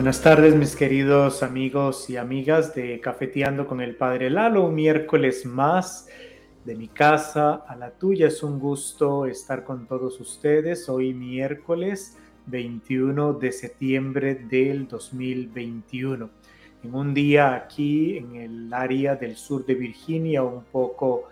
Buenas tardes, mis queridos amigos y amigas de Cafeteando con el Padre Lalo. Un miércoles más de mi casa a la tuya. Es un gusto estar con todos ustedes. Hoy miércoles 21 de septiembre del 2021. En un día aquí en el área del sur de Virginia un poco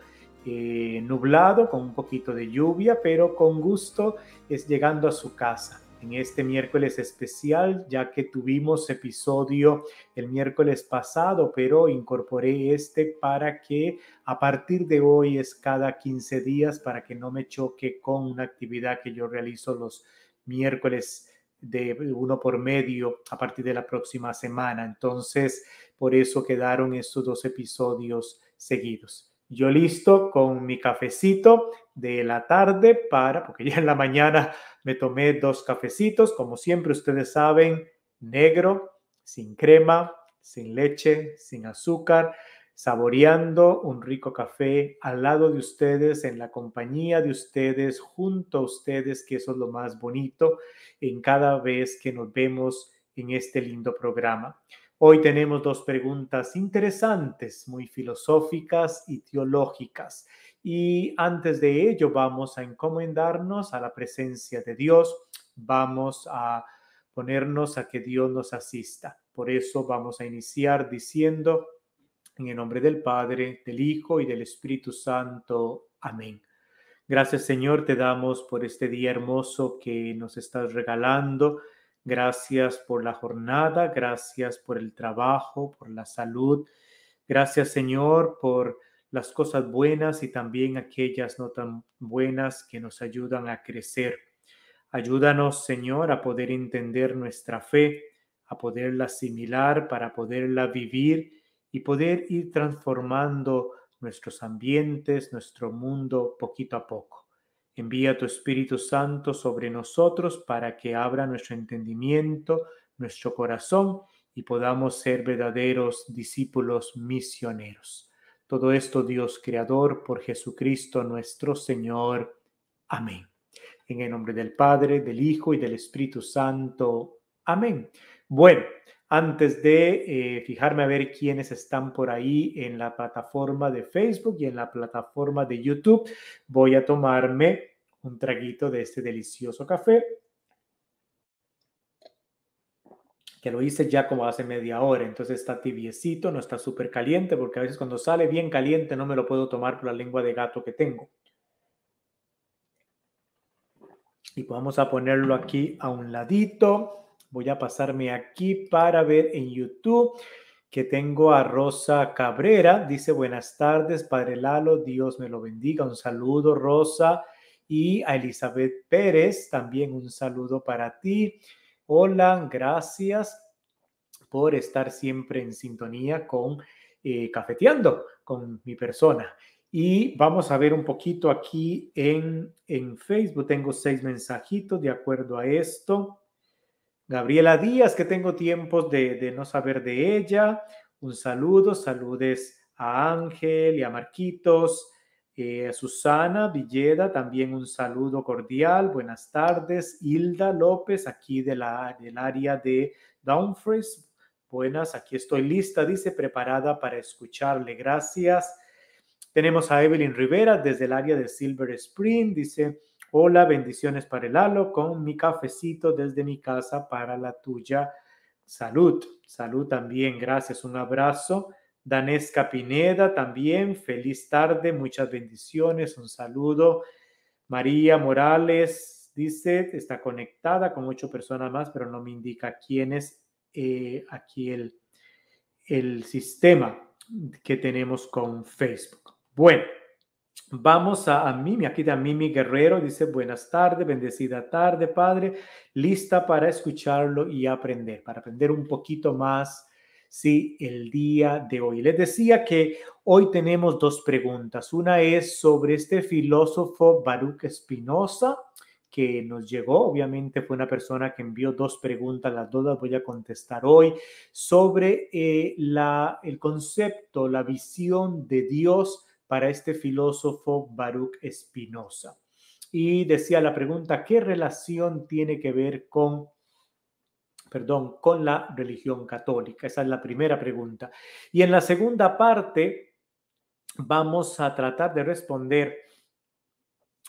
eh, nublado, con un poquito de lluvia, pero con gusto es llegando a su casa en este miércoles especial, ya que tuvimos episodio el miércoles pasado, pero incorporé este para que a partir de hoy es cada 15 días para que no me choque con una actividad que yo realizo los miércoles de uno por medio a partir de la próxima semana. Entonces, por eso quedaron estos dos episodios seguidos. Yo listo con mi cafecito de la tarde para, porque ya en la mañana me tomé dos cafecitos, como siempre ustedes saben, negro, sin crema, sin leche, sin azúcar, saboreando un rico café al lado de ustedes, en la compañía de ustedes, junto a ustedes, que eso es lo más bonito en cada vez que nos vemos en este lindo programa. Hoy tenemos dos preguntas interesantes, muy filosóficas y teológicas. Y antes de ello vamos a encomendarnos a la presencia de Dios, vamos a ponernos a que Dios nos asista. Por eso vamos a iniciar diciendo, en el nombre del Padre, del Hijo y del Espíritu Santo. Amén. Gracias Señor, te damos por este día hermoso que nos estás regalando Gracias por la jornada, gracias por el trabajo, por la salud. Gracias Señor por las cosas buenas y también aquellas no tan buenas que nos ayudan a crecer. Ayúdanos Señor a poder entender nuestra fe, a poderla asimilar, para poderla vivir y poder ir transformando nuestros ambientes, nuestro mundo poquito a poco. Envía tu Espíritu Santo sobre nosotros para que abra nuestro entendimiento, nuestro corazón y podamos ser verdaderos discípulos misioneros. Todo esto, Dios Creador, por Jesucristo nuestro Señor. Amén. En el nombre del Padre, del Hijo y del Espíritu Santo. Amén. Bueno, antes de eh, fijarme a ver quiénes están por ahí en la plataforma de Facebook y en la plataforma de YouTube, voy a tomarme un traguito de este delicioso café que lo hice ya como hace media hora, entonces está tibiecito, no está súper caliente, porque a veces cuando sale bien caliente no me lo puedo tomar por la lengua de gato que tengo. Y vamos a ponerlo aquí a un ladito. Voy a pasarme aquí para ver en YouTube que tengo a Rosa Cabrera. Dice, buenas tardes, Padre Lalo, Dios me lo bendiga. Un saludo, Rosa. Y a Elizabeth Pérez, también un saludo para ti. Hola, gracias por estar siempre en sintonía con eh, Cafeteando, con mi persona. Y vamos a ver un poquito aquí en, en Facebook. Tengo seis mensajitos de acuerdo a esto. Gabriela Díaz, que tengo tiempos de, no saber de ella. Un saludo, saludes a Ángel y a Marquitos. Eh, Susana Villeda, también un saludo cordial. Buenas tardes. Hilda López, aquí de la, del área de Dumfries. Buenas, aquí estoy lista, dice, preparada para escucharle. Gracias. Tenemos a Evelyn Rivera desde el área de Silver Spring. Dice, Hola, bendiciones para el halo con mi cafecito desde mi casa para la tuya. Salud, salud también, gracias, un abrazo. Danesca Pineda también, feliz tarde, muchas bendiciones, un saludo. María Morales dice, está conectada con ocho personas más, pero no me indica quién es eh, aquí el, el sistema que tenemos con Facebook. Bueno. Vamos a, a Mimi, aquí de Mimi Guerrero, dice buenas tardes, bendecida tarde, Padre, lista para escucharlo y aprender, para aprender un poquito más, sí, el día de hoy. Les decía que hoy tenemos dos preguntas. Una es sobre este filósofo Baruch Espinosa, que nos llegó, obviamente fue una persona que envió dos preguntas, las dos las voy a contestar hoy, sobre eh, la, el concepto, la visión de Dios para este filósofo Baruch Espinosa. Y decía la pregunta, ¿qué relación tiene que ver con perdón, con la religión católica? Esa es la primera pregunta. Y en la segunda parte vamos a tratar de responder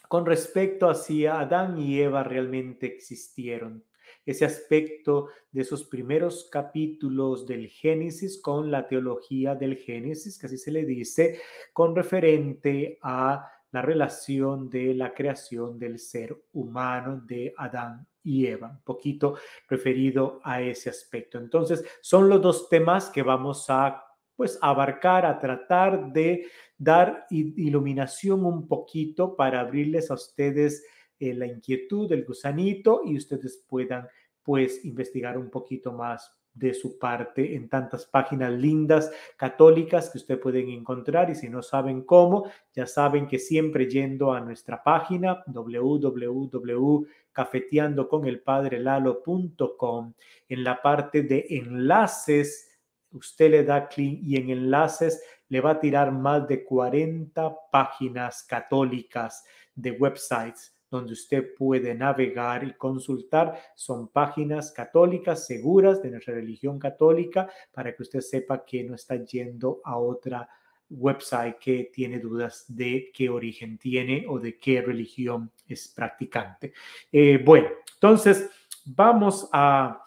con respecto a si Adán y Eva realmente existieron. Ese aspecto de esos primeros capítulos del Génesis con la teología del Génesis, que así se le dice, con referente a la relación de la creación del ser humano de Adán y Eva, un poquito referido a ese aspecto. Entonces, son los dos temas que vamos a pues abarcar, a tratar de dar iluminación un poquito para abrirles a ustedes eh, la inquietud del gusanito y ustedes puedan pues investigar un poquito más de su parte en tantas páginas lindas católicas que ustedes pueden encontrar y si no saben cómo, ya saben que siempre yendo a nuestra página www.cafeteandoconelpadrelalo.com en la parte de enlaces, usted le da clic y en enlaces le va a tirar más de 40 páginas católicas de websites donde usted puede navegar y consultar. Son páginas católicas seguras de nuestra religión católica para que usted sepa que no está yendo a otra website que tiene dudas de qué origen tiene o de qué religión es practicante. Eh, bueno, entonces vamos a,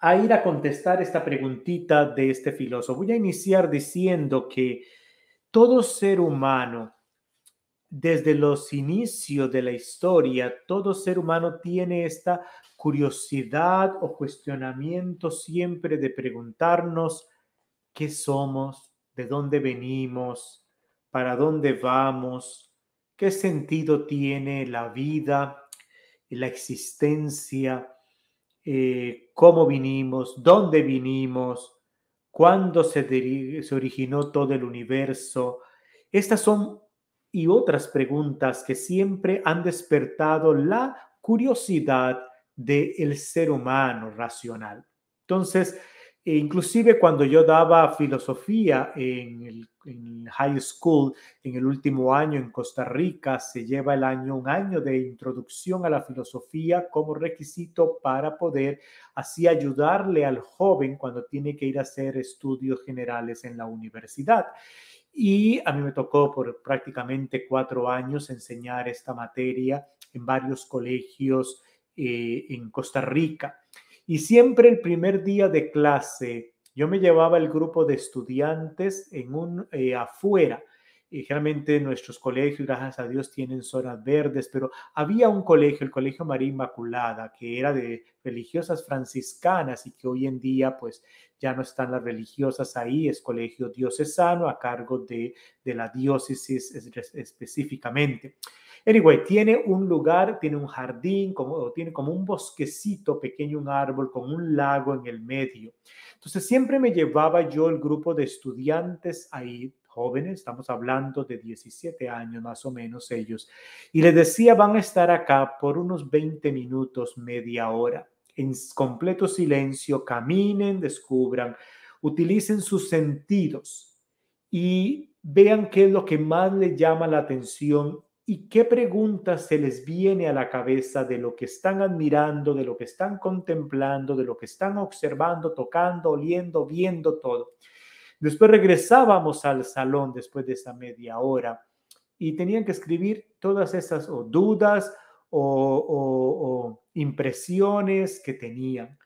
a ir a contestar esta preguntita de este filósofo. Voy a iniciar diciendo que todo ser humano desde los inicios de la historia, todo ser humano tiene esta curiosidad o cuestionamiento siempre de preguntarnos qué somos, de dónde venimos, para dónde vamos, qué sentido tiene la vida, la existencia, eh, cómo vinimos, dónde vinimos, cuándo se, se originó todo el universo. Estas son y otras preguntas que siempre han despertado la curiosidad del ser humano racional. Entonces, e inclusive cuando yo daba filosofía en el high school, en el último año en Costa Rica, se lleva el año, un año de introducción a la filosofía como requisito para poder así ayudarle al joven cuando tiene que ir a hacer estudios generales en la universidad. Y a mí me tocó por prácticamente cuatro años enseñar esta materia en varios colegios eh, en Costa Rica. Y siempre el primer día de clase, yo me llevaba el grupo de estudiantes en un eh, afuera y generalmente nuestros colegios, gracias a Dios, tienen zonas verdes, pero había un colegio, el Colegio María Inmaculada, que era de religiosas franciscanas y que hoy en día pues ya no están las religiosas ahí, es colegio diocesano a cargo de, de la diócesis específicamente. Anyway, tiene un lugar, tiene un jardín, como, tiene como un bosquecito pequeño, un árbol con un lago en el medio. Entonces siempre me llevaba yo el grupo de estudiantes ahí jóvenes, estamos hablando de 17 años más o menos ellos, y les decía, van a estar acá por unos 20 minutos, media hora, en completo silencio, caminen, descubran, utilicen sus sentidos y vean qué es lo que más les llama la atención y qué preguntas se les viene a la cabeza de lo que están admirando, de lo que están contemplando, de lo que están observando, tocando, oliendo, viendo todo. Después regresábamos al salón después de esa media hora y tenían que escribir todas esas dudas o, impresiones que tenían.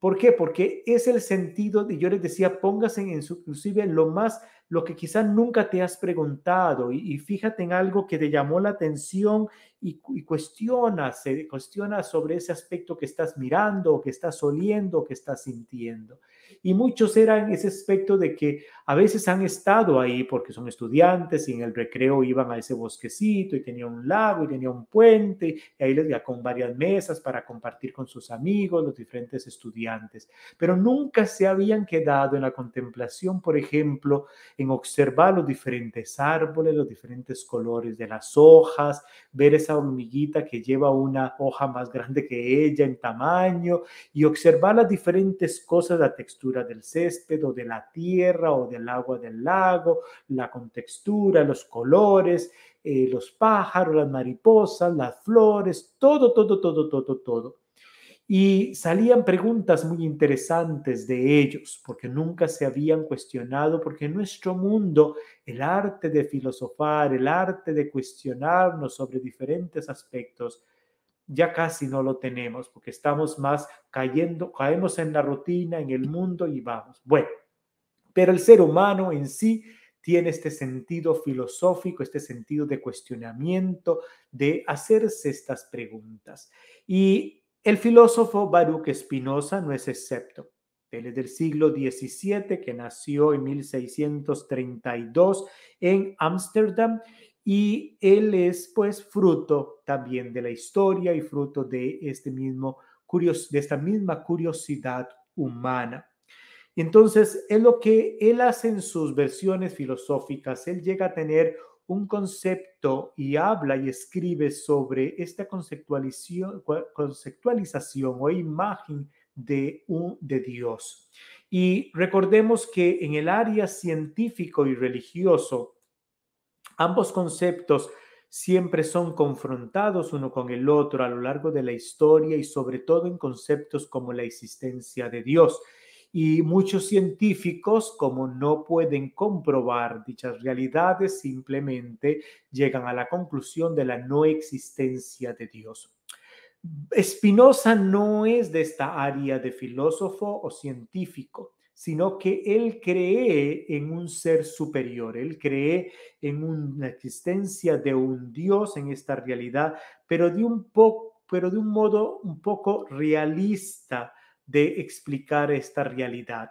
¿Por qué? Porque es el sentido de, yo les decía, póngase en, inclusive en lo más, lo que quizás nunca te has preguntado y, fíjate en algo que te llamó la atención y, cuestiona, se cuestiona sobre ese aspecto que estás mirando, que estás oliendo, que estás sintiendo. Y muchos eran ese aspecto de que a veces han estado ahí porque son estudiantes y en el recreo iban a ese bosquecito y tenía un lago y tenía un puente y ahí les con varias mesas para compartir con sus amigos, los diferentes estudiantes, pero nunca se habían quedado en la contemplación, por ejemplo, en observar los diferentes árboles, los diferentes colores de las hojas, ver esa hormiguita que lleva una hoja más grande que ella en tamaño y observar las diferentes cosas, la textura del césped o de la tierra o del agua del lago, la contextura, los colores, eh, los pájaros, las mariposas, las flores, todo, todo, todo, todo, todo. Y salían preguntas muy interesantes de ellos, porque nunca se habían cuestionado, porque en nuestro mundo el arte de filosofar, el arte de cuestionarnos sobre diferentes aspectos, ya casi no lo tenemos, porque estamos más cayendo, caemos en la rutina, en el mundo y vamos. Bueno, pero el ser humano en sí tiene este sentido filosófico, este sentido de cuestionamiento, de hacerse estas preguntas. Y el filósofo Baruch Spinoza no es excepto. Él es del siglo XVII, que nació en 1632 en Ámsterdam y él es pues fruto también de la historia y fruto de este mismo de esta misma curiosidad humana. Entonces, es lo que él hace en sus versiones filosóficas, él llega a tener un concepto y habla y escribe sobre esta conceptualización, o imagen de, un, de Dios. Y recordemos que en el área científico y religioso, ambos conceptos siempre son confrontados uno con el otro a lo largo de la historia y sobre todo en conceptos como la existencia de Dios y muchos científicos, como no pueden comprobar dichas realidades, simplemente llegan a la conclusión de la no existencia de Dios. Spinoza no es de esta área de filósofo o científico, sino que él cree en un ser superior, él cree en una existencia de un Dios en esta realidad, pero de un pero de un modo un poco realista, de explicar esta realidad.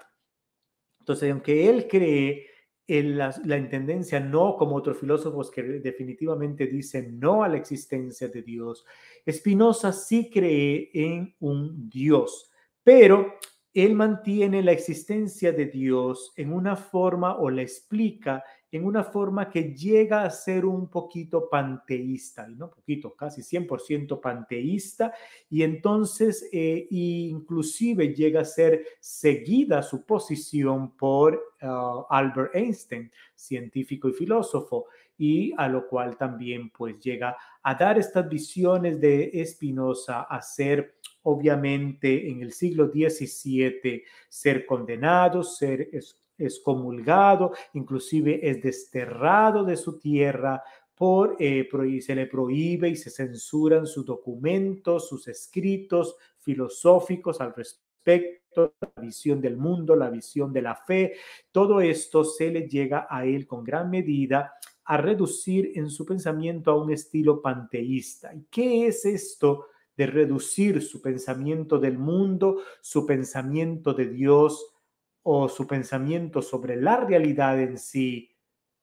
Entonces, aunque él cree en la, intendencia no como otros filósofos que definitivamente dicen no a la existencia de Dios, Spinoza sí cree en un Dios, pero él mantiene la existencia de Dios en una forma o la explica en una forma que llega a ser un poquito panteísta, no poquito, casi 100% panteísta, y entonces eh, inclusive llega a ser seguida su posición por ah, Albert Einstein, científico y filósofo, y a lo cual también pues llega a dar estas visiones de Spinoza a ser obviamente en el siglo XVII ser condenado, ser excomulgado, inclusive es desterrado de su tierra por, eh, se le prohíbe y se censuran sus documentos, sus escritos filosóficos al respecto, la visión del mundo, la visión de la fe, todo esto se le llega a él con gran medida a reducir en su pensamiento a un estilo panteísta. ¿Y qué es esto de reducir su pensamiento del mundo, su pensamiento de Dios o su pensamiento sobre la realidad en sí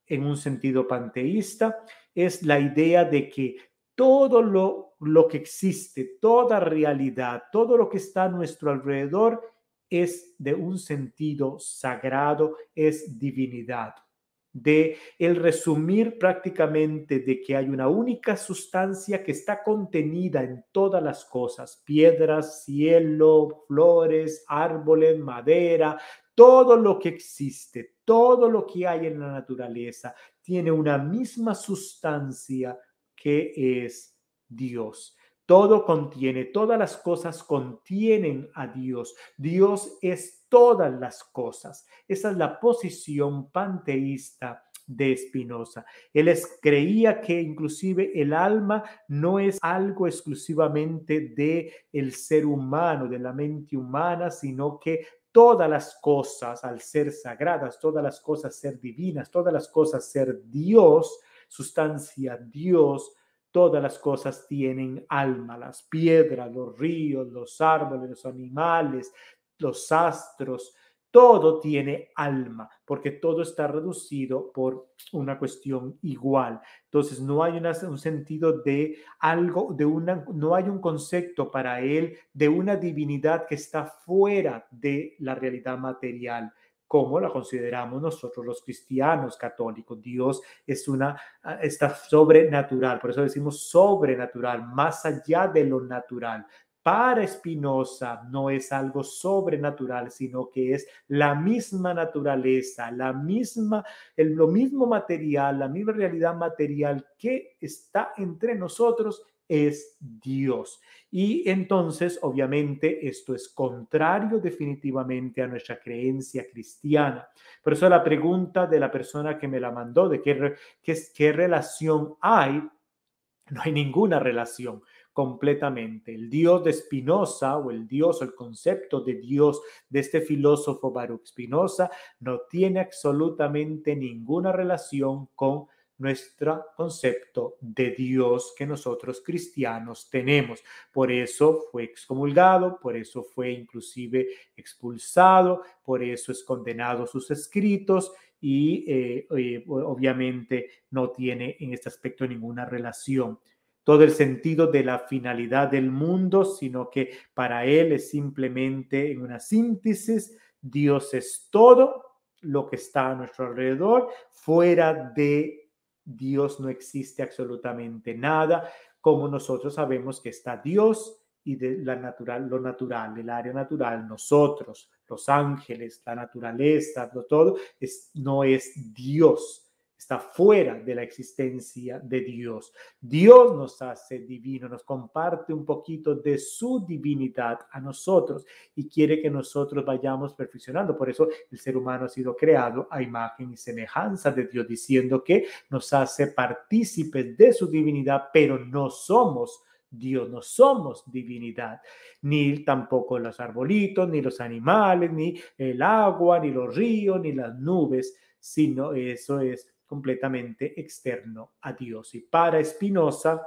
en un sentido panteísta, es la idea de que todo lo, lo que existe, toda realidad, todo lo que está a nuestro alrededor es de un sentido sagrado, es divinidad de el resumir prácticamente de que hay una única sustancia que está contenida en todas las cosas, piedras, cielo, flores, árboles, madera, todo lo que existe, todo lo que hay en la naturaleza tiene una misma sustancia que es Dios. Todo contiene, todas las cosas contienen a Dios. Dios es todas las cosas. Esa es la posición panteísta de Spinoza. Él creía que inclusive el alma no es algo exclusivamente de el ser humano, de la mente humana, sino que todas las cosas al ser sagradas, todas las cosas ser divinas, todas las cosas ser Dios, sustancia Dios, Todas las cosas tienen alma, las piedras, los ríos, los árboles, los animales, los astros, todo tiene alma, porque todo está reducido por una cuestión igual. Entonces, no hay un sentido de algo, de una, no hay un concepto para él de una divinidad que está fuera de la realidad material como la consideramos nosotros los cristianos católicos. Dios es una, ah, está sobrenatural, por eso decimos sobrenatural, más allá de lo natural. Para Spinoza no es algo sobrenatural, sino que es la misma naturaleza, la misma, el, lo mismo material, la misma realidad material que está entre nosotros es Dios. Y entonces, obviamente, esto es contrario definitivamente a nuestra creencia cristiana. Por eso la pregunta de la persona que me la mandó, de qué, qué, qué relación hay, no hay ninguna relación completamente. El Dios de Spinoza o el Dios o el concepto de Dios de este filósofo Baruch Spinoza no tiene absolutamente ninguna relación con nuestro concepto de Dios que nosotros cristianos tenemos. Por eso fue excomulgado, por eso fue inclusive expulsado, por eso es condenado sus escritos y eh, eh, obviamente no tiene en este aspecto ninguna relación todo el sentido de la finalidad del mundo, sino que para él es simplemente en una síntesis, Dios es todo lo que está a nuestro alrededor, fuera de Dios no existe absolutamente nada, como nosotros sabemos que está Dios y de la natural, lo natural, el área natural, nosotros, los ángeles, la naturaleza, todo, es, no es Dios está fuera de la existencia de Dios. Dios nos hace divino, nos comparte un poquito de su divinidad a nosotros y quiere que nosotros vayamos perfeccionando. Por eso el ser humano ha sido creado a imagen y semejanza de Dios, diciendo que nos hace partícipes de su divinidad, pero no somos Dios, no somos divinidad, ni tampoco los arbolitos, ni los animales, ni el agua, ni los ríos, ni las nubes, sino eso es completamente externo a Dios. Y para Spinoza,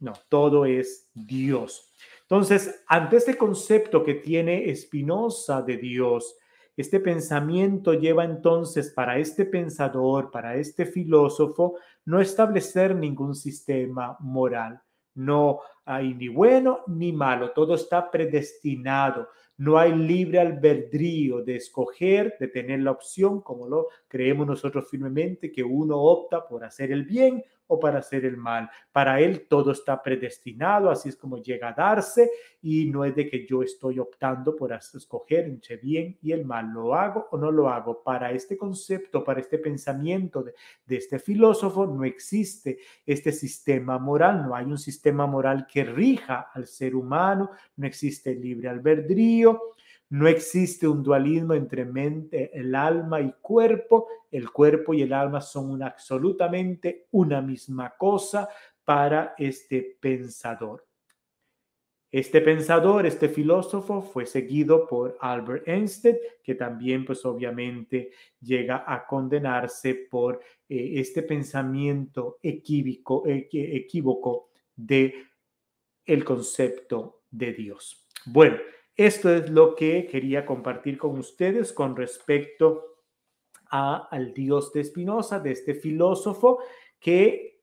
no, todo es Dios. Entonces, ante este concepto que tiene Spinoza de Dios, este pensamiento lleva entonces para este pensador, para este filósofo, no establecer ningún sistema moral. No hay ni bueno ni malo, todo está predestinado. No hay libre albedrío de escoger, de tener la opción, como lo creemos nosotros firmemente, que uno opta por hacer el bien o para hacer el mal. Para Él todo está predestinado, así es como llega a darse y no es de que yo estoy optando por escoger entre bien y el mal. ¿Lo hago o no lo hago? Para este concepto, para este pensamiento de, de este filósofo, no existe este sistema moral, no hay un sistema moral que rija al ser humano, no existe libre albedrío no existe un dualismo entre mente, el alma y cuerpo. El cuerpo y el alma son absolutamente una misma cosa para este pensador. Este pensador, este filósofo fue seguido por Albert Einstein, que también pues obviamente llega a condenarse por eh, este pensamiento equívoco, equívoco de el concepto de Dios. Bueno, esto es lo que quería compartir con ustedes con respecto al Dios de Spinoza, de este filósofo que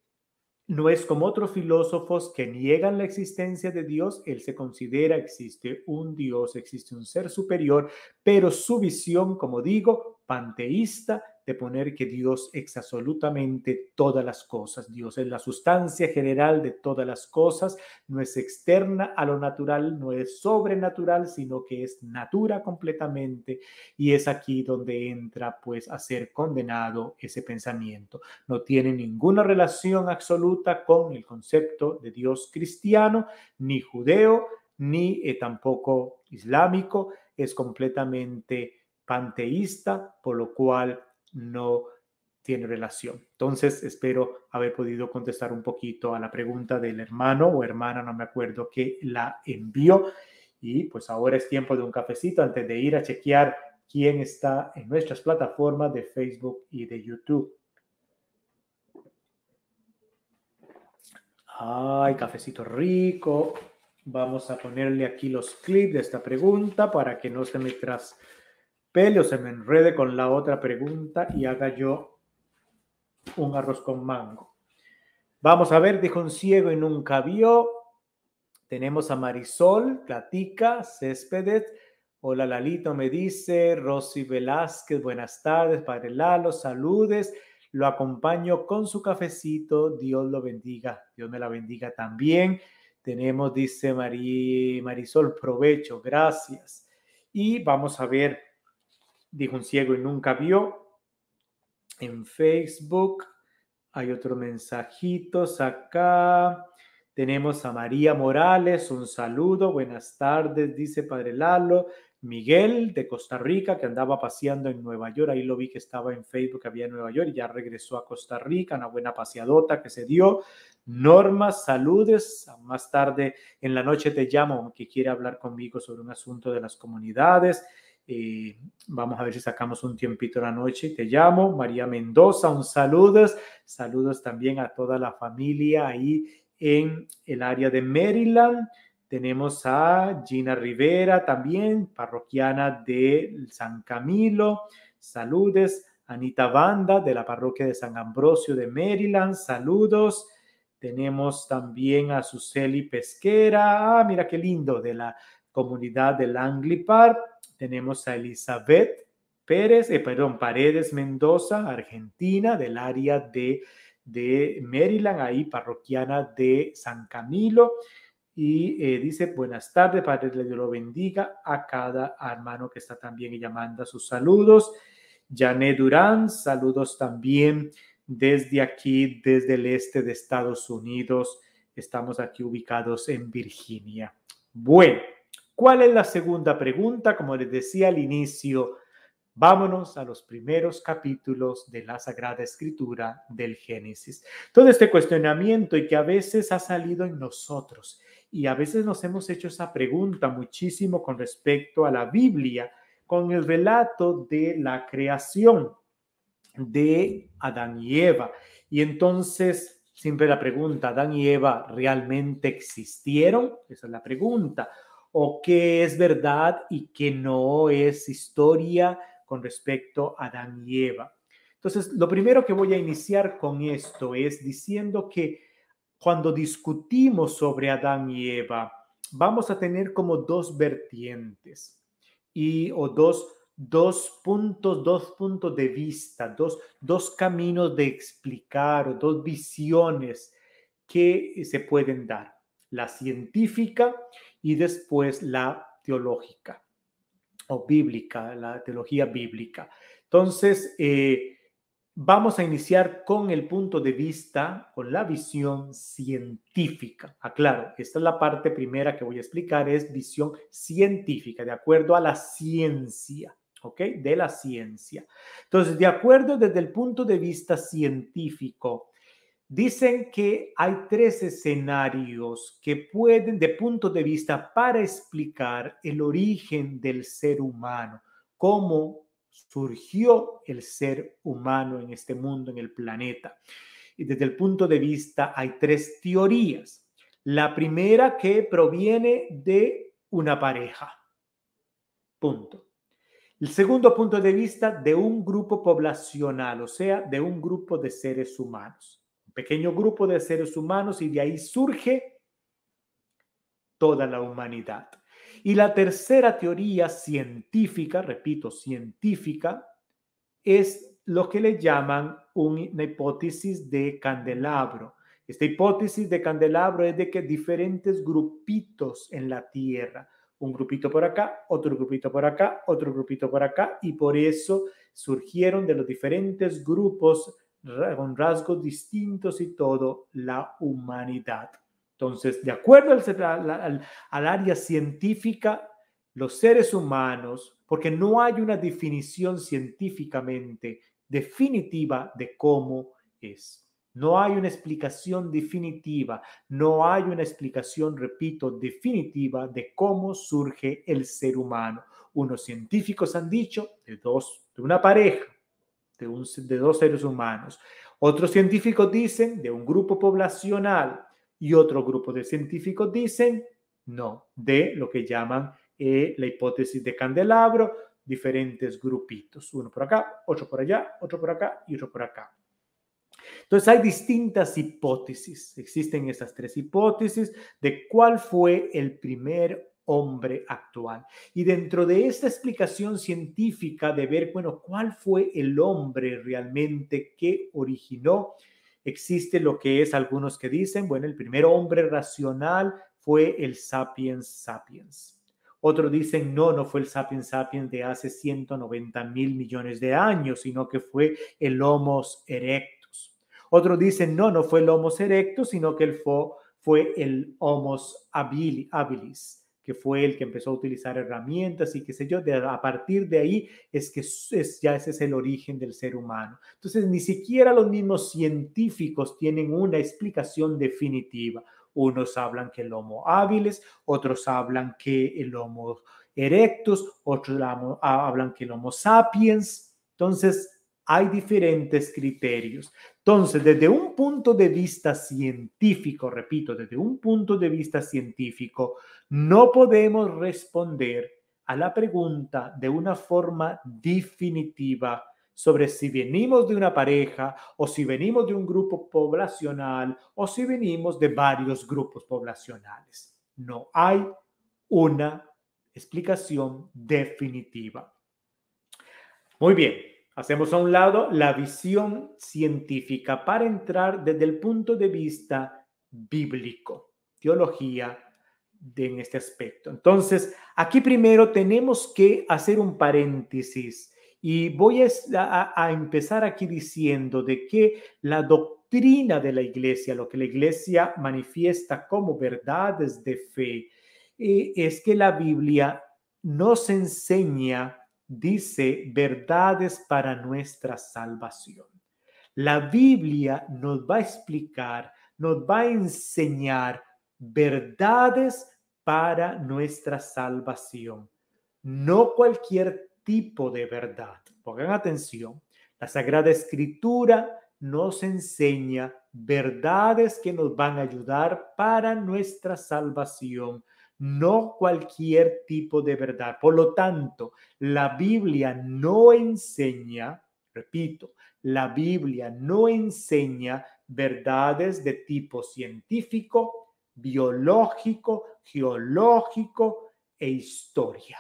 no es como otros filósofos que niegan la existencia de Dios, él se considera existe un Dios, existe un ser superior, pero su visión, como digo, panteísta, de poner que Dios es absolutamente todas las cosas. Dios es la sustancia general de todas las cosas, no es externa a lo natural, no es sobrenatural, sino que es natura completamente. Y es aquí donde entra pues a ser condenado ese pensamiento. No tiene ninguna relación absoluta con el concepto de Dios cristiano, ni judeo, ni eh, tampoco islámico. Es completamente panteísta, por lo cual no tiene relación. Entonces, espero haber podido contestar un poquito a la pregunta del hermano o hermana, no me acuerdo, que la envió. Y pues ahora es tiempo de un cafecito antes de ir a chequear quién está en nuestras plataformas de Facebook y de YouTube. Ay, cafecito rico. Vamos a ponerle aquí los clips de esta pregunta para que no se me tras o se me enrede con la otra pregunta y haga yo un arroz con mango. Vamos a ver, dijo un ciego y nunca vio. Tenemos a Marisol, Platica, Céspedes. Hola Lalito, me dice. Rosy Velázquez, buenas tardes. Padre Lalo, saludes. Lo acompaño con su cafecito. Dios lo bendiga. Dios me la bendiga también. Tenemos, dice Marisol, provecho. Gracias. Y vamos a ver dijo un ciego y nunca vio. En Facebook hay otros mensajitos acá. Tenemos a María Morales, un saludo, buenas tardes, dice Padre Lalo. Miguel de Costa Rica, que andaba paseando en Nueva York, ahí lo vi que estaba en Facebook, había Nueva York y ya regresó a Costa Rica, una buena paseadota que se dio. Norma, saludes. Más tarde en la noche te llamo, aunque quiere hablar conmigo sobre un asunto de las comunidades. Eh, vamos a ver si sacamos un tiempito la noche. Te llamo. María Mendoza, un saludos. Saludos también a toda la familia ahí en el área de Maryland. Tenemos a Gina Rivera también, parroquiana de San Camilo. Saludes. Anita Banda de la parroquia de San Ambrosio de Maryland. Saludos. Tenemos también a Suseli Pesquera. Ah, mira qué lindo, de la comunidad de Langley Park. Tenemos a Elizabeth Pérez, eh, perdón, Paredes Mendoza, Argentina, del área de, de Maryland, ahí parroquiana de San Camilo y eh, dice buenas tardes, Padre Dios lo bendiga a cada hermano que está también y manda sus saludos. Janet Durán, saludos también desde aquí, desde el este de Estados Unidos. Estamos aquí ubicados en Virginia. Bueno, ¿cuál es la segunda pregunta? Como les decía al inicio, vámonos a los primeros capítulos de la Sagrada Escritura del Génesis. Todo este cuestionamiento y que a veces ha salido en nosotros y a veces nos hemos hecho esa pregunta muchísimo con respecto a la Biblia, con el relato de la creación de Adán y Eva. Y entonces, siempre la pregunta, ¿Adán y Eva realmente existieron? Esa es la pregunta. ¿O qué es verdad y qué no es historia con respecto a Adán y Eva? Entonces, lo primero que voy a iniciar con esto es diciendo que cuando discutimos sobre Adán y Eva, vamos a tener como dos vertientes y o dos, dos puntos, dos puntos de vista, dos, dos caminos de explicar o dos visiones que se pueden dar, la científica y después la teológica o bíblica, la teología bíblica. Entonces, eh, Vamos a iniciar con el punto de vista, con la visión científica. Aclaro, esta es la parte primera que voy a explicar, es visión científica, de acuerdo a la ciencia, ¿ok? De la ciencia. Entonces, de acuerdo desde el punto de vista científico, dicen que hay tres escenarios que pueden, de punto de vista, para explicar el origen del ser humano, cómo surgió el ser humano en este mundo, en el planeta. Y desde el punto de vista hay tres teorías. La primera que proviene de una pareja. Punto. El segundo punto de vista de un grupo poblacional, o sea, de un grupo de seres humanos. Pequeño grupo de seres humanos y de ahí surge toda la humanidad. Y la tercera teoría científica, repito, científica, es lo que le llaman una hipótesis de candelabro. Esta hipótesis de candelabro es de que diferentes grupitos en la Tierra, un grupito por acá, otro grupito por acá, otro grupito por acá, y por eso surgieron de los diferentes grupos con rasgos distintos y todo la humanidad. Entonces, de acuerdo al, área científica, los seres humanos, porque no hay una definición científicamente definitiva de cómo es. No hay una explicación definitiva, no hay una explicación, repito, definitiva de cómo surge el ser humano. Unos científicos han dicho de dos, de una pareja, de, de dos seres humanos. Otros científicos dicen de un grupo poblacional y otro grupo de científicos dicen no, de lo que llaman eh, la hipótesis de candelabro, diferentes grupitos, uno por acá, otro por allá, otro por acá y otro por acá. Entonces hay distintas hipótesis, existen esas tres hipótesis de cuál fue el primer hombre actual. Y dentro de esta explicación científica de ver, bueno, cuál fue el hombre realmente que originó existe lo que es algunos que dicen, bueno, el primer hombre racional fue el sapiens sapiens. Otros dicen, no, no fue el sapiens sapiens de hace 190 mil millones de años, sino que fue el Homo erectus. Otros dicen, no, no fue el Homo erectus, sino que él fue, fue el Homo habilis que fue el que empezó a utilizar herramientas y qué sé yo, de, a partir de ahí es que es, ya ese es el origen del ser humano. Entonces, ni siquiera los mismos científicos tienen una explicación definitiva. Unos hablan que el Homo habilis, otros hablan que el Homo erectus, otros hablan que el Homo sapiens. Entonces, hay diferentes criterios. Entonces, desde un punto de vista científico, repito, desde un punto de vista científico, no podemos responder a la pregunta de una forma definitiva sobre si venimos de una pareja o si venimos de un grupo poblacional o si venimos de varios grupos poblacionales. No hay una explicación definitiva. Muy bien, Hacemos a un lado la visión científica para entrar desde el punto de vista bíblico, teología en este aspecto. Entonces, aquí primero tenemos que hacer un paréntesis y voy a, a empezar aquí diciendo de que la doctrina de la iglesia, lo que la iglesia manifiesta como verdades de fe, eh, es que la Biblia nos enseña dice verdades para nuestra salvación. La Biblia nos va a explicar, nos va a enseñar verdades para nuestra salvación. No cualquier tipo de verdad. Pongan atención. La Sagrada Escritura nos enseña verdades que nos van a ayudar para nuestra salvación no cualquier tipo de verdad. Por lo tanto, la Biblia no enseña, repito, la Biblia no enseña verdades de tipo científico, biológico, geológico e historia.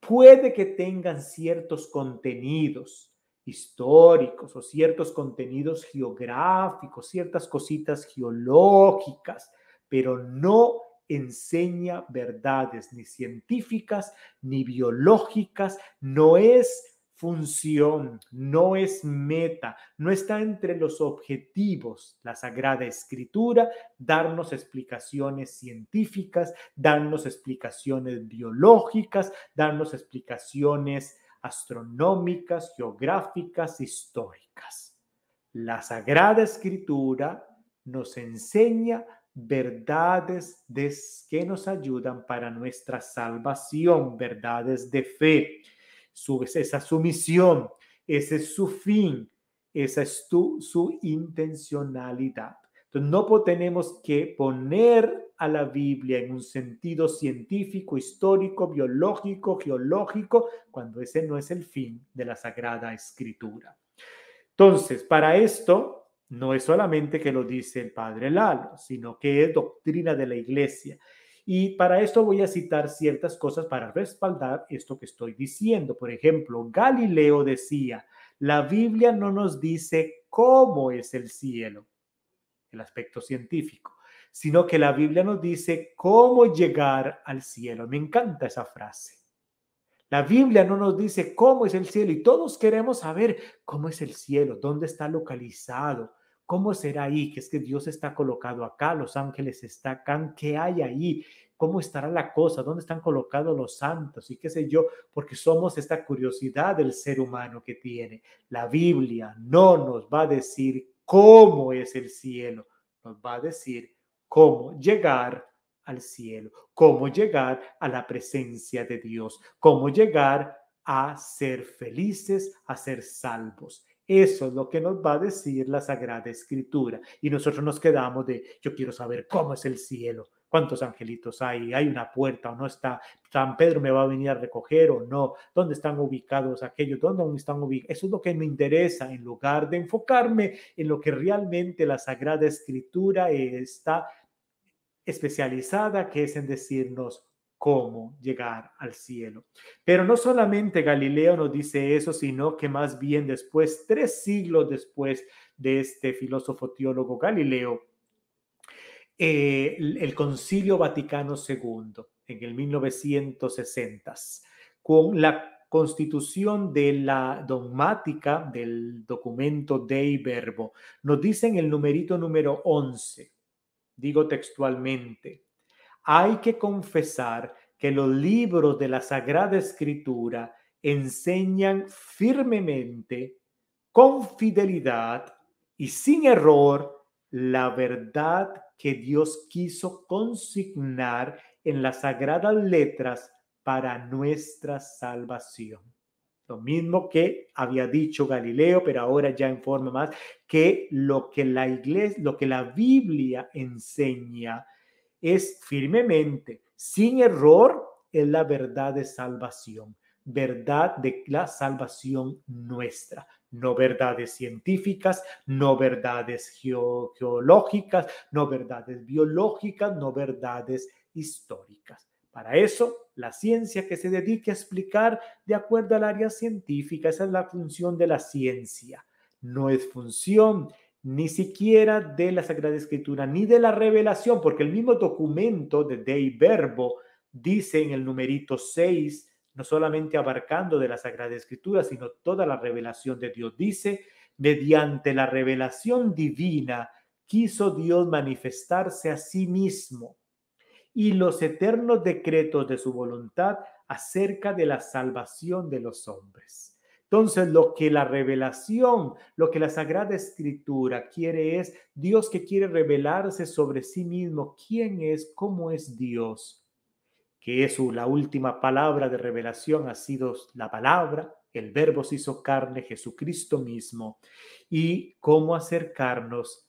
Puede que tengan ciertos contenidos históricos o ciertos contenidos geográficos, ciertas cositas geológicas, pero no enseña verdades ni científicas ni biológicas, no es función, no es meta, no está entre los objetivos la Sagrada Escritura darnos explicaciones científicas, darnos explicaciones biológicas, darnos explicaciones astronómicas, geográficas, históricas. La Sagrada Escritura nos enseña verdades que nos ayudan para nuestra salvación, verdades de fe. Esa es su misión, ese es su fin, esa es tu, su intencionalidad. Entonces, no tenemos que poner a la Biblia en un sentido científico, histórico, biológico, geológico, cuando ese no es el fin de la Sagrada Escritura. Entonces, para esto, no es solamente que lo dice el padre Lalo, sino que es doctrina de la iglesia. Y para esto voy a citar ciertas cosas para respaldar esto que estoy diciendo. Por ejemplo, Galileo decía, la Biblia no nos dice cómo es el cielo, el aspecto científico, sino que la Biblia nos dice cómo llegar al cielo. Me encanta esa frase. La Biblia no nos dice cómo es el cielo y todos queremos saber cómo es el cielo, dónde está localizado, ¿Cómo será ahí? Que es que Dios está colocado acá, los ángeles están acá, ¿qué hay ahí? ¿Cómo estará la cosa? ¿Dónde están colocados los santos? Y qué sé yo, porque somos esta curiosidad del ser humano que tiene. La Biblia no nos va a decir cómo es el cielo, nos va a decir cómo llegar al cielo, cómo llegar a la presencia de Dios, cómo llegar a ser felices, a ser salvos. Eso es lo que nos va a decir la Sagrada Escritura. Y nosotros nos quedamos de, yo quiero saber cómo es el cielo, cuántos angelitos hay, hay una puerta o no está, San Pedro me va a venir a recoger o no, dónde están ubicados aquellos, dónde están ubicados. Eso es lo que me interesa en lugar de enfocarme en lo que realmente la Sagrada Escritura está especializada, que es en decirnos cómo llegar al cielo. Pero no solamente Galileo nos dice eso, sino que más bien después, tres siglos después de este filósofo teólogo Galileo, eh, el Concilio Vaticano II, en el 1960, con la constitución de la dogmática del documento Dei Verbo, nos dice en el numerito número 11, digo textualmente, hay que confesar que los libros de la Sagrada Escritura enseñan firmemente, con fidelidad y sin error, la verdad que Dios quiso consignar en las sagradas letras para nuestra salvación. Lo mismo que había dicho Galileo, pero ahora ya en forma más, que lo que la iglesia, lo que la Biblia enseña es firmemente, sin error, es la verdad de salvación, verdad de la salvación nuestra, no verdades científicas, no verdades geológicas, no verdades biológicas, no verdades históricas. Para eso, la ciencia que se dedique a explicar de acuerdo al área científica, esa es la función de la ciencia. No es función ni siquiera de la Sagrada Escritura, ni de la revelación, porque el mismo documento de Dei Verbo dice en el numerito 6, no solamente abarcando de la Sagrada Escritura, sino toda la revelación de Dios. Dice, mediante la revelación divina, quiso Dios manifestarse a sí mismo y los eternos decretos de su voluntad acerca de la salvación de los hombres. Entonces, lo que la revelación, lo que la Sagrada Escritura quiere es Dios que quiere revelarse sobre sí mismo, quién es, cómo es Dios, que es la última palabra de revelación, ha sido la palabra, el verbo se hizo carne, Jesucristo mismo, y cómo acercarnos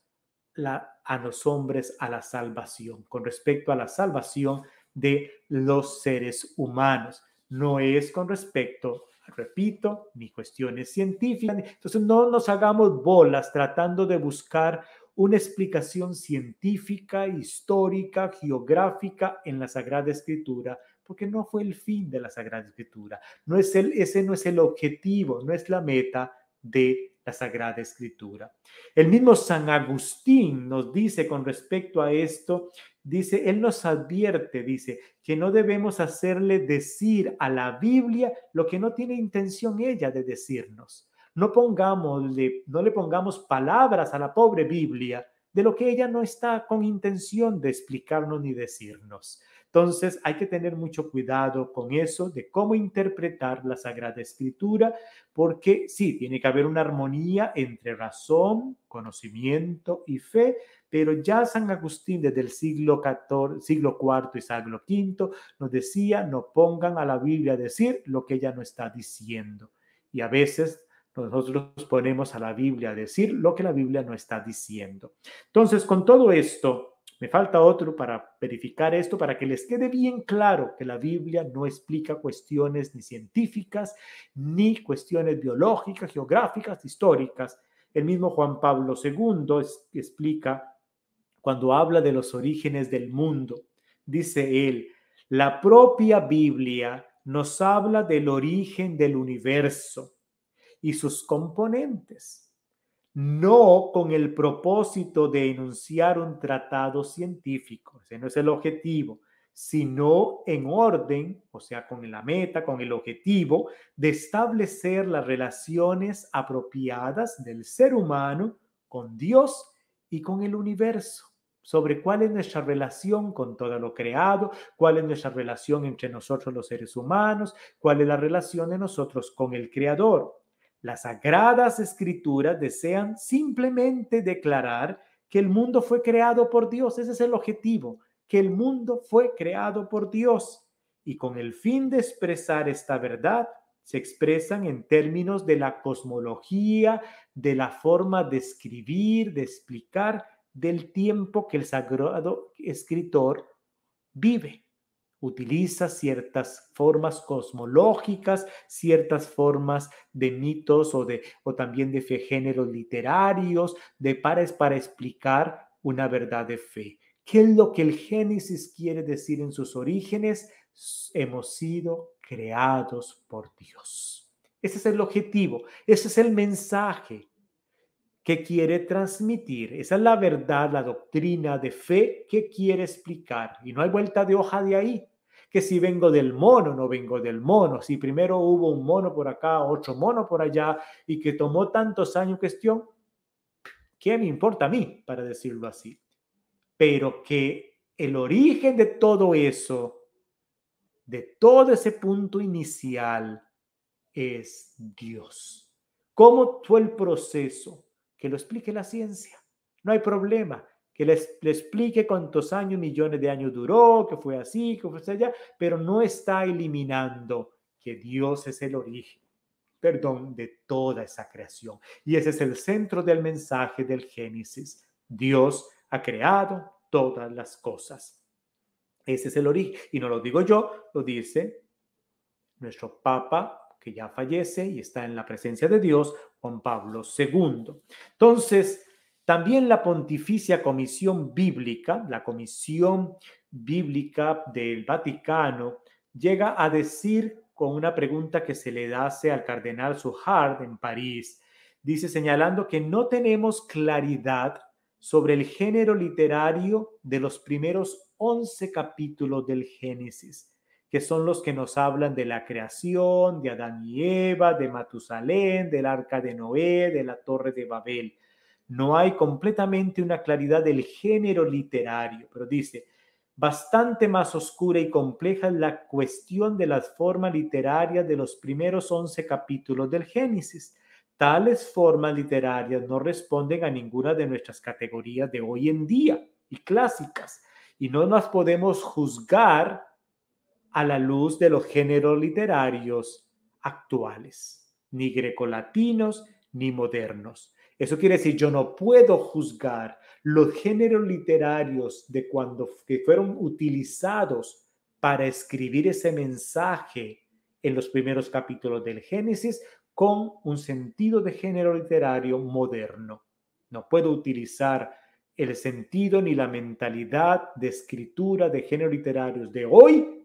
a los hombres a la salvación, con respecto a la salvación de los seres humanos. No es con respecto, repito, ni cuestiones científicas. Entonces no nos hagamos bolas tratando de buscar una explicación científica, histórica, geográfica en la Sagrada Escritura, porque no fue el fin de la Sagrada Escritura. No es el, ese no es el objetivo, no es la meta de la Sagrada Escritura. El mismo San Agustín nos dice con respecto a esto, dice, él nos advierte, dice, que no debemos hacerle decir a la Biblia lo que no tiene intención ella de decirnos. No pongamos, no le pongamos palabras a la pobre Biblia de lo que ella no está con intención de explicarnos ni decirnos. Entonces hay que tener mucho cuidado con eso de cómo interpretar la Sagrada Escritura, porque sí, tiene que haber una armonía entre razón, conocimiento y fe, pero ya San Agustín desde el siglo, XIV, siglo IV y siglo V nos decía, no pongan a la Biblia a decir lo que ella no está diciendo. Y a veces nosotros ponemos a la Biblia a decir lo que la Biblia no está diciendo. Entonces, con todo esto, me falta otro para verificar esto, para que les quede bien claro que la Biblia no explica cuestiones ni científicas, ni cuestiones biológicas, geográficas, históricas. El mismo Juan Pablo II explica cuando habla de los orígenes del mundo. Dice él, la propia Biblia nos habla del origen del universo y sus componentes no con el propósito de enunciar un tratado científico, ese no es el objetivo, sino en orden, o sea, con la meta, con el objetivo de establecer las relaciones apropiadas del ser humano con Dios y con el universo, sobre cuál es nuestra relación con todo lo creado, cuál es nuestra relación entre nosotros los seres humanos, cuál es la relación de nosotros con el Creador. Las sagradas escrituras desean simplemente declarar que el mundo fue creado por Dios. Ese es el objetivo, que el mundo fue creado por Dios. Y con el fin de expresar esta verdad, se expresan en términos de la cosmología, de la forma de escribir, de explicar del tiempo que el sagrado escritor vive utiliza ciertas formas cosmológicas, ciertas formas de mitos o, de, o también de fe, géneros literarios, de para, para explicar una verdad de fe. ¿Qué es lo que el Génesis quiere decir en sus orígenes? Hemos sido creados por Dios. Ese es el objetivo, ese es el mensaje que quiere transmitir. Esa es la verdad, la doctrina de fe que quiere explicar. Y no hay vuelta de hoja de ahí que si vengo del mono, no vengo del mono, si primero hubo un mono por acá, otro mono por allá, y que tomó tantos años cuestión, ¿qué me importa a mí, para decirlo así? pero que el origen de todo eso, de todo ese punto inicial, es Dios. ¿Cómo fue el proceso? Que lo explique la ciencia. No hay problema. Que le, explique cuántos años, millones de años duró, que fue así, que fue allá, pero no está eliminando que Dios es el origen, perdón, de toda esa creación. Y ese es el centro del mensaje del Génesis. Dios ha creado todas las cosas. Ese es el origen. Y no lo digo yo, lo dice nuestro Papa que ya fallece y está en la presencia de Dios, Juan Pablo II. Entonces, también la Pontificia Comisión Bíblica, la Comisión Bíblica del Vaticano, llega a decir con una pregunta que se le hace al cardenal Suhard en París, dice señalando que no tenemos claridad sobre el género literario de los primeros 11 capítulos del Génesis que son los que nos hablan de la creación, de Adán y Eva, de Matusalén, del arca de Noé, de la torre de Babel. No hay completamente una claridad del género literario, pero dice, bastante más oscura y compleja la cuestión de las formas literarias de los primeros once capítulos del Génesis. Tales formas literarias no responden a ninguna de nuestras categorías de hoy en día y clásicas, y no nos podemos juzgar a la luz de los géneros literarios actuales, ni grecolatinos ni modernos. Eso quiere decir, yo no puedo juzgar los géneros literarios de cuando que fueron utilizados para escribir ese mensaje en los primeros capítulos del Génesis con un sentido de género literario moderno. No puedo utilizar el sentido ni la mentalidad de escritura de género literarios de hoy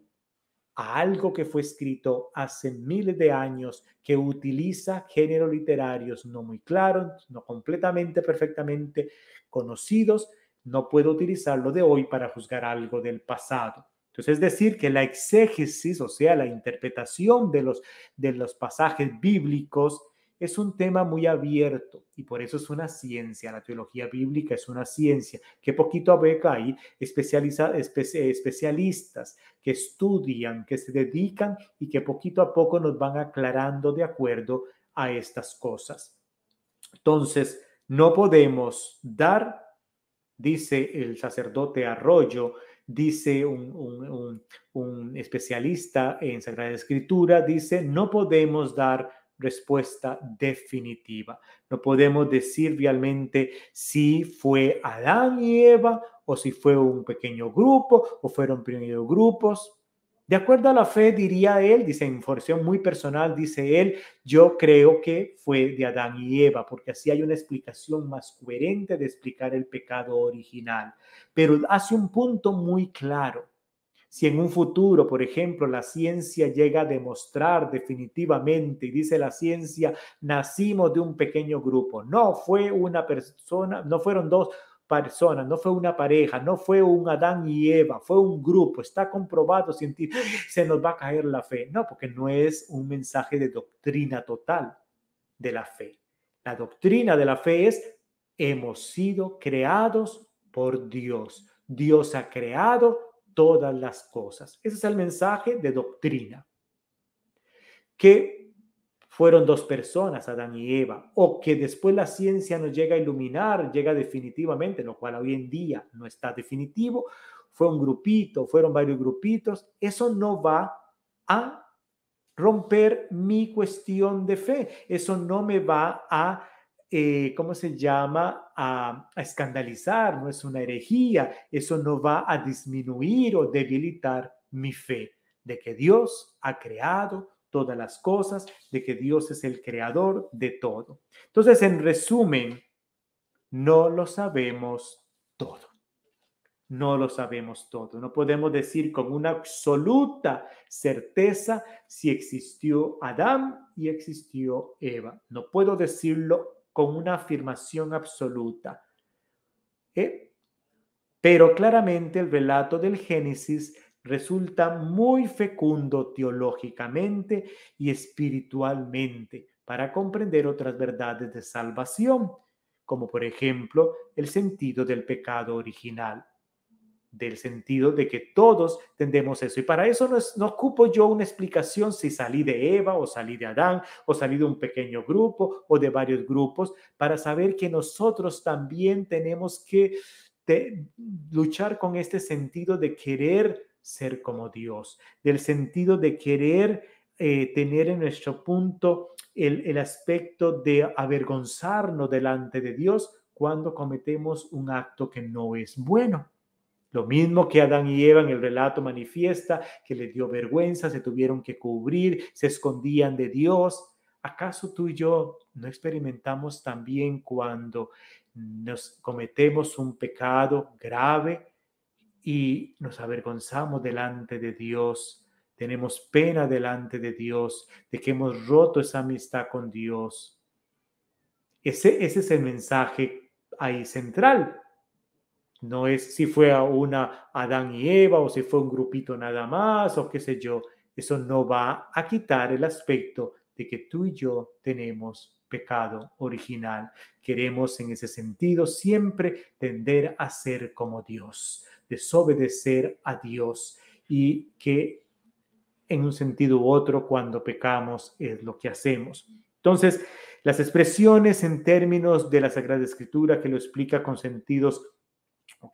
a algo que fue escrito hace miles de años que utiliza géneros literarios no muy claros, no completamente, perfectamente conocidos, no puedo utilizarlo de hoy para juzgar algo del pasado. Entonces, es decir, que la exégesis, o sea, la interpretación de los, de los pasajes bíblicos, es un tema muy abierto y por eso es una ciencia. La teología bíblica es una ciencia que poquito a poco hay especialistas que estudian, que se dedican y que poquito a poco nos van aclarando de acuerdo a estas cosas. Entonces, no podemos dar, dice el sacerdote Arroyo, dice un, un especialista en Sagrada Escritura, dice, no podemos dar respuesta definitiva. No podemos decir realmente si fue Adán y Eva o si fue un pequeño grupo o fueron pequeños grupos. De acuerdo a la fe, diría él, dice en información muy personal, dice él, yo creo que fue de Adán y Eva, porque así hay una explicación más coherente de explicar el pecado original. Pero hace un punto muy claro si en un futuro, por ejemplo, la ciencia llega a demostrar definitivamente, y dice la ciencia, nacimos de un pequeño grupo, no fue una persona, no fueron dos personas, no fue una pareja, no fue un Adán y Eva, fue un grupo, está comprobado científicamente, se nos va a caer la fe. No, porque no es un mensaje de doctrina total de la fe. La doctrina de la fe es, hemos sido creados por Dios. Dios ha creado todas las cosas. Ese es el mensaje de doctrina. Que fueron dos personas, Adán y Eva, o que después la ciencia nos llega a iluminar, llega definitivamente, lo cual hoy en día no está definitivo, fue un grupito, fueron varios grupitos, eso no va a romper mi cuestión de fe, eso no me va a eh, ¿cómo se llama?, a, a, escandalizar, no es una herejía, eso no va a disminuir o debilitar mi fe de que Dios ha creado todas las cosas, de que Dios es el creador de todo. Entonces, en resumen, no lo sabemos todo. No lo sabemos todo. No podemos decir con una absoluta certeza si existió Adán y existió Eva. No puedo decirlo con una afirmación absoluta. ¿eh? Pero claramente el relato del Génesis resulta muy fecundo teológicamente y espiritualmente para comprender otras verdades de salvación, como por ejemplo el sentido del pecado original. Del sentido de que todos tendemos eso. Y para eso no, no, ocupo yo una explicación si salí de Eva o salí de Adán o salí de un pequeño grupo o de varios grupos, para saber que nosotros también tenemos que luchar con este sentido de querer ser como Dios, del sentido de querer eh, tener en nuestro punto el, el aspecto de avergonzarnos delante de Dios cuando cometemos un acto que no es bueno. Lo mismo que Adán y Eva en el relato manifiesta, que les dio vergüenza, se tuvieron que cubrir, se escondían de Dios. ¿Acaso tú y yo no experimentamos también cuando nos cometemos un pecado grave y nos avergonzamos delante de Dios? Tenemos pena delante de Dios de que hemos roto esa amistad con Dios. Ese, ese es el mensaje ahí central no es si fue a una Adán y Eva o si fue un grupito nada más o qué sé yo. Eso no va a quitar el aspecto de que tú y yo tenemos pecado original. Queremos en ese sentido siempre tender a ser como Dios, desobedecer a Dios y que en un sentido u otro cuando pecamos es lo que hacemos. Entonces, las expresiones en términos de la Sagrada Escritura que lo explica con sentidos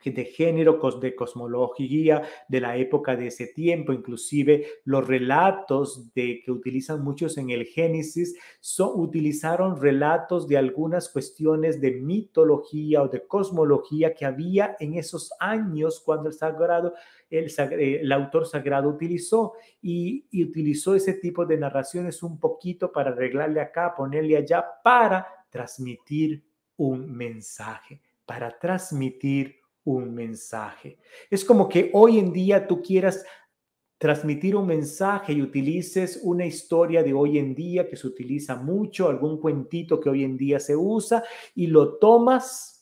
de género, de cosmología de la época de ese tiempo, inclusive los relatos de que utilizan muchos en el Génesis, utilizaron relatos de algunas cuestiones de mitología o de cosmología que había en esos años cuando el sagrado, el, el autor sagrado utilizó y, y utilizó ese tipo de narraciones un poquito para arreglarle acá, ponerle allá, para transmitir un mensaje, para transmitir un mensaje. Es como que hoy en día tú quieras transmitir un mensaje y utilices una historia de hoy en día que se utiliza mucho, algún cuentito que hoy en día se usa y lo tomas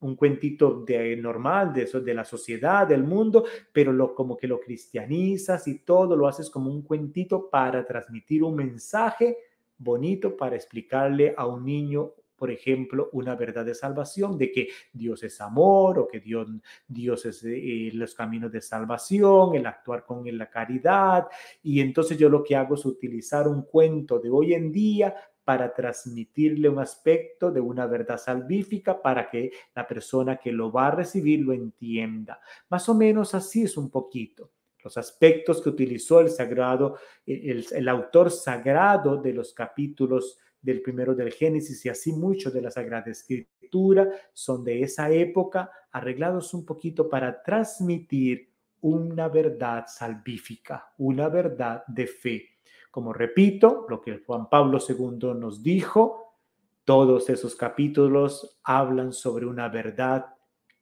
un cuentito de normal de eso de la sociedad del mundo pero lo como que lo cristianizas y todo lo haces como un cuentito para transmitir un mensaje bonito para explicarle a un niño por ejemplo, una verdad de salvación, de que Dios es amor o que Dios, Dios es eh, los caminos de salvación, el actuar con la caridad. Y entonces yo lo que hago es utilizar un cuento de hoy en día para transmitirle un aspecto de una verdad salvífica para que la persona que lo va a recibir lo entienda. Más o menos así es un poquito los aspectos que utilizó el sagrado, el, el, autor sagrado de los capítulos del primero del Génesis y así mucho de la Sagrada Escritura son de esa época, arreglados un poquito para transmitir una verdad salvífica, una verdad de fe. Como repito, lo que Juan Pablo II nos dijo, todos esos capítulos hablan sobre una verdad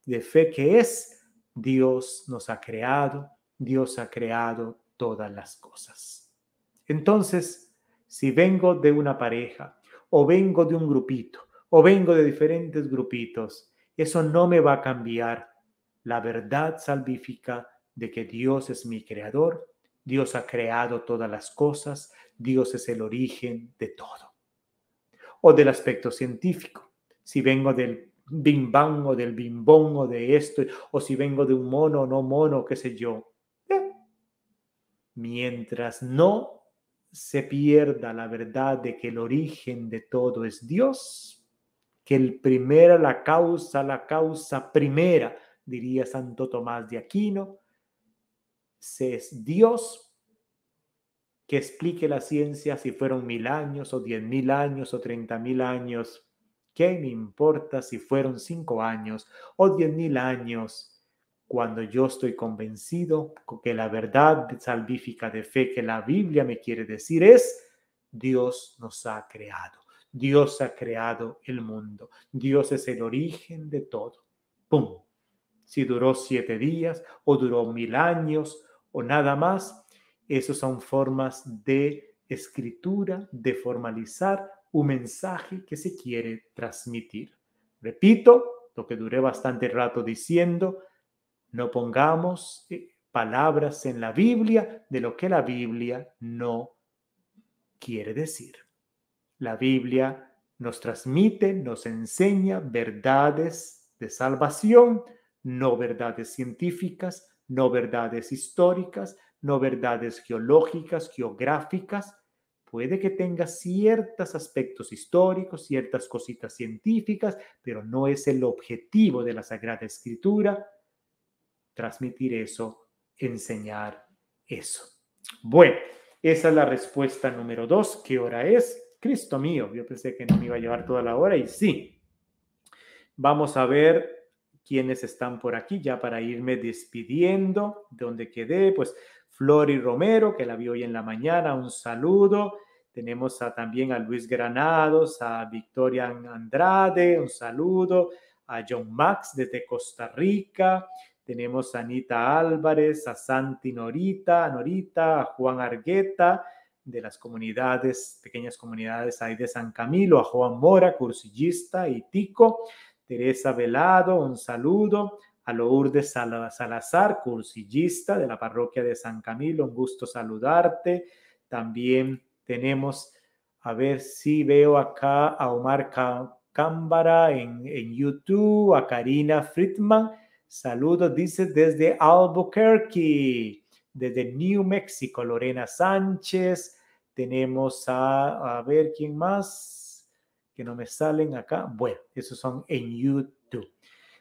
de fe que es Dios nos ha creado, Dios ha creado todas las cosas. Entonces, si vengo de una pareja o vengo de un grupito o vengo de diferentes grupitos, eso no me va a cambiar la verdad salvífica de que Dios es mi creador, Dios ha creado todas las cosas, Dios es el origen de todo. O del aspecto científico, si vengo del bim bang o del bimbón o de esto, o si vengo de un mono o no mono, qué sé yo. Eh, mientras no se pierda la verdad de que el origen de todo es Dios, que el primero, la causa, la causa primera, diría Santo Tomás de Aquino, es Dios que explique la ciencia si fueron mil años o diez mil años o treinta mil años. ¿Qué me importa si fueron cinco años o diez mil años? Cuando yo estoy convencido que la verdad salvífica de fe que la Biblia me quiere decir es, Dios nos ha creado, Dios ha creado el mundo, Dios es el origen de todo. ¡Pum! Si duró siete días o duró mil años o nada más, esas son formas de escritura, de formalizar un mensaje que se quiere transmitir. Repito, lo que duré bastante rato diciendo, no pongamos eh, palabras en la Biblia de lo que la Biblia no quiere decir. La Biblia nos transmite, nos enseña verdades de salvación, no verdades científicas, no verdades históricas, no verdades geológicas, geográficas. Puede que tenga ciertos aspectos históricos, ciertas cositas científicas, pero no es el objetivo de la Sagrada Escritura transmitir eso, enseñar eso. Bueno, esa es la respuesta número dos. ¿Qué hora es? Cristo mío, yo pensé que no me iba a llevar toda la hora y sí. Vamos a ver quiénes están por aquí ya para irme despidiendo. De donde quedé, pues Flori Romero, que la vi hoy en la mañana, un saludo. Tenemos a, también a Luis Granados, a Victoria Andrade, un saludo. A John Max desde Costa Rica. Tenemos a Anita Álvarez, a Santi Norita, Norita, a Juan Argueta, de las comunidades, pequeñas comunidades ahí de San Camilo, a Juan Mora, cursillista y tico, Teresa Velado, un saludo, a Lourdes Salazar, cursillista de la parroquia de San Camilo, un gusto saludarte. También tenemos, a ver si veo acá a Omar Cámbara en, en YouTube, a Karina Friedman, saludos, dice desde Albuquerque desde New Mexico, Lorena Sánchez. Tenemos a, a ver quién más que no me salen acá. Bueno, esos son en YouTube.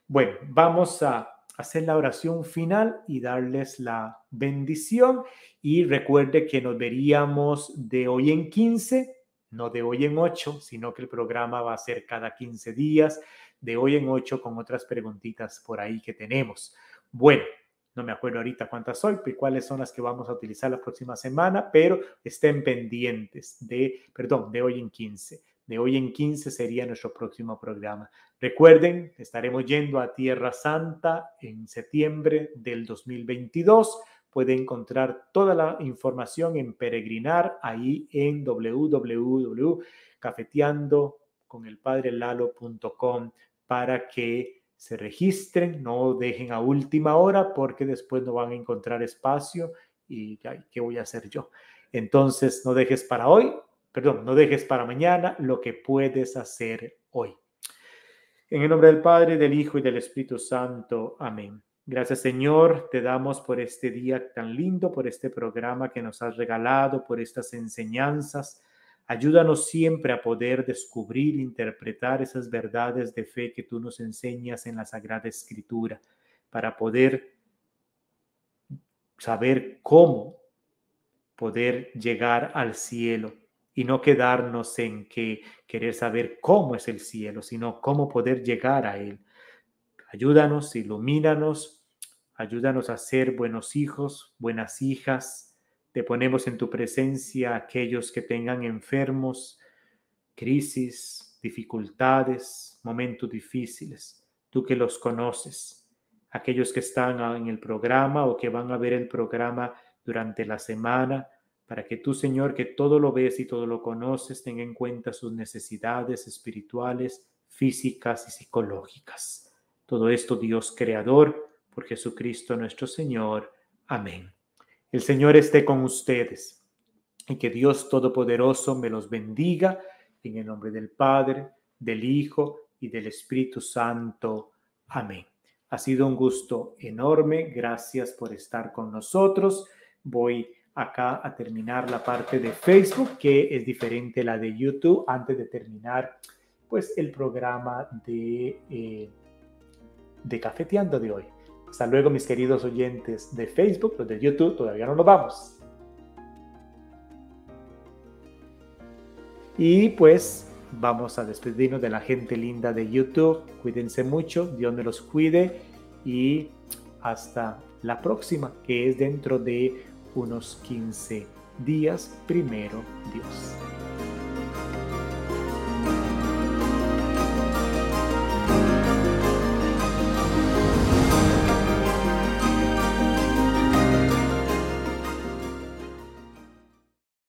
Bueno, vamos a hacer la oración final y darles la bendición. Y recuerde que nos veríamos de hoy en 15, no de hoy en 8, sino que el programa va a ser cada 15 días, de hoy en 8 con otras preguntitas por ahí que tenemos. Bueno, no me acuerdo ahorita cuántas soy y cuáles son las que vamos a utilizar la próxima semana, pero estén pendientes de, perdón, de hoy en 15. De hoy en 15 sería nuestro próximo programa. Recuerden, estaremos yendo a Tierra Santa en septiembre del 2022. Puede encontrar toda la información en Peregrinar ahí en www.cafeteandoconelpadrelalo.com para que se registren, no dejen a última hora porque después no van a encontrar espacio y ¿qué voy a hacer yo? Entonces, no dejes para hoy, perdón, no dejes para mañana lo que puedes hacer hoy. En el nombre del Padre, del Hijo y del Espíritu Santo. Amén. Gracias Señor, te damos por este día tan lindo, por este programa que nos has regalado, por estas enseñanzas Ayúdanos siempre a poder descubrir, interpretar esas verdades de fe que tú nos enseñas en la Sagrada Escritura, para poder saber cómo poder llegar al cielo y no quedarnos en que querer saber cómo es el cielo, sino cómo poder llegar a él. Ayúdanos, ilumínanos, ayúdanos a ser buenos hijos, buenas hijas, te ponemos en tu presencia aquellos que tengan enfermos, crisis, dificultades, momentos difíciles. Tú que los conoces, aquellos que están en el programa o que van a ver el programa durante la semana, para que tú, Señor, que todo lo ves y todo lo conoces, tenga en cuenta sus necesidades espirituales, físicas y psicológicas. Todo esto, Dios Creador, por Jesucristo nuestro Señor. Amén. El Señor esté con ustedes y que Dios Todopoderoso me los bendiga en el nombre del Padre, del Hijo y del Espíritu Santo. Amén. Ha sido un gusto enorme. Gracias por estar con nosotros. Voy acá a terminar la parte de Facebook, que es diferente a la de YouTube, antes de terminar pues el programa de, eh, de Cafeteando de hoy. Hasta luego, mis queridos oyentes de Facebook, los de YouTube, todavía no nos vamos. Y pues vamos a despedirnos de la gente linda de YouTube. Cuídense mucho, Dios me los cuide y hasta la próxima, que es dentro de unos 15 días, primero Dios.